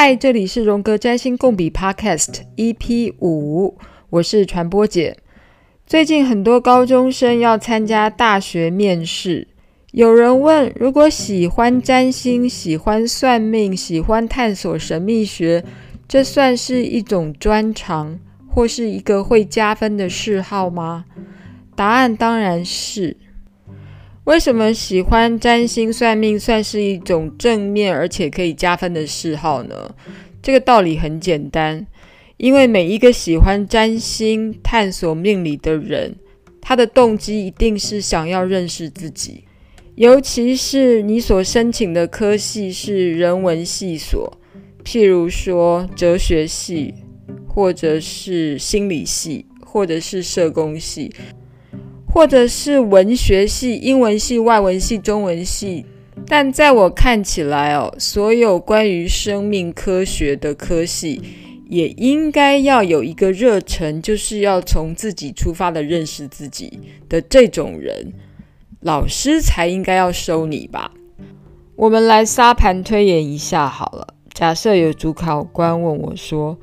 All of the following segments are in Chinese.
嗨，这里是荣格占星共笔 Podcast EP 五，我是传播姐。最近很多高中生要参加大学面试，有人问：如果喜欢占星、喜欢算命、喜欢探索神秘学，这算是一种专长，或是一个会加分的嗜好吗？答案当然是。为什么喜欢占星算命算是一种正面而且可以加分的嗜好呢？这个道理很简单，因为每一个喜欢占星、探索命理的人，他的动机一定是想要认识自己。尤其是你所申请的科系是人文系所，譬如说哲学系，或者是心理系，或者是社工系。或者是文学系、英文系、外文系、中文系，但在我看起来哦，所有关于生命科学的科系，也应该要有一个热忱，就是要从自己出发的认识自己的这种人，老师才应该要收你吧。我们来沙盘推演一下好了，假设有主考官问我说：“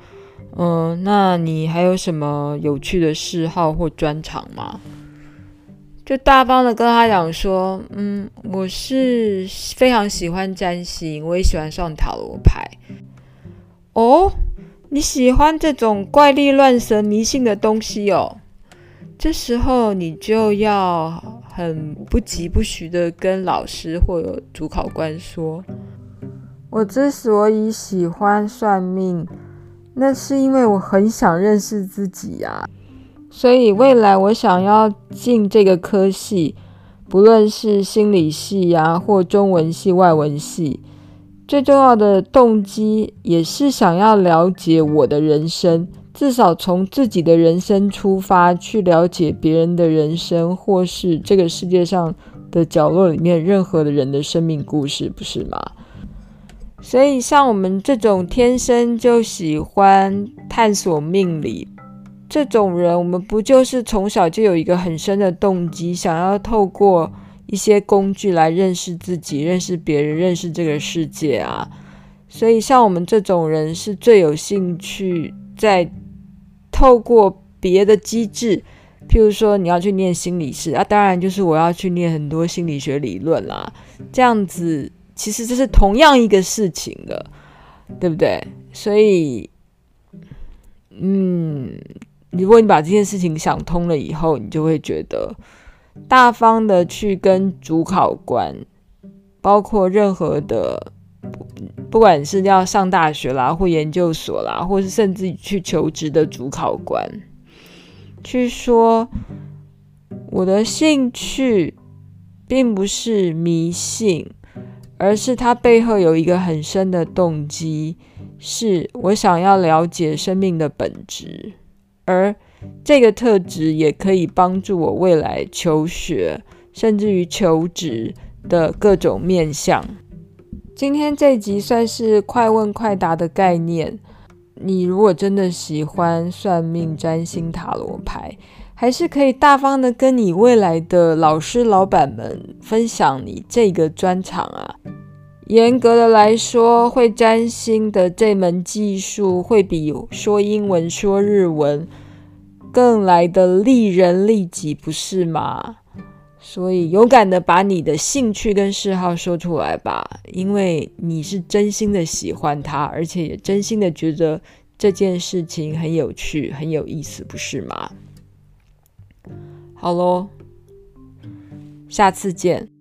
嗯，那你还有什么有趣的嗜好或专长吗？”就大方的跟他讲说，嗯，我是非常喜欢占星，我也喜欢上塔罗牌。哦，你喜欢这种怪力乱神、迷信的东西哦？这时候你就要很不疾不徐的跟老师或者主考官说，我之所以喜欢算命，那是因为我很想认识自己呀。所以未来我想要进这个科系，不论是心理系啊，或中文系、外文系，最重要的动机也是想要了解我的人生，至少从自己的人生出发，去了解别人的人生，或是这个世界上的角落里面任何的人的生命故事，不是吗？所以像我们这种天生就喜欢探索命理。这种人，我们不就是从小就有一个很深的动机，想要透过一些工具来认识自己、认识别人、认识这个世界啊？所以，像我们这种人是最有兴趣在透过别的机制，譬如说你要去念心理师啊，当然就是我要去念很多心理学理论啦。这样子其实这是同样一个事情的，对不对？所以，嗯。如果你把这件事情想通了以后，你就会觉得大方的去跟主考官，包括任何的，不管是要上大学啦，或研究所啦，或是甚至去求职的主考官，去说我的兴趣并不是迷信，而是它背后有一个很深的动机，是我想要了解生命的本质。而这个特质也可以帮助我未来求学，甚至于求职的各种面向。今天这集算是快问快答的概念。你如果真的喜欢算命、占星、塔罗牌，还是可以大方的跟你未来的老师、老板们分享你这个专长啊。严格的来说，会占星的这门技术会比说英文、说日文更来的利人利己，不是吗？所以勇敢的把你的兴趣跟嗜好说出来吧，因为你是真心的喜欢它，而且也真心的觉得这件事情很有趣、很有意思，不是吗？好喽，下次见。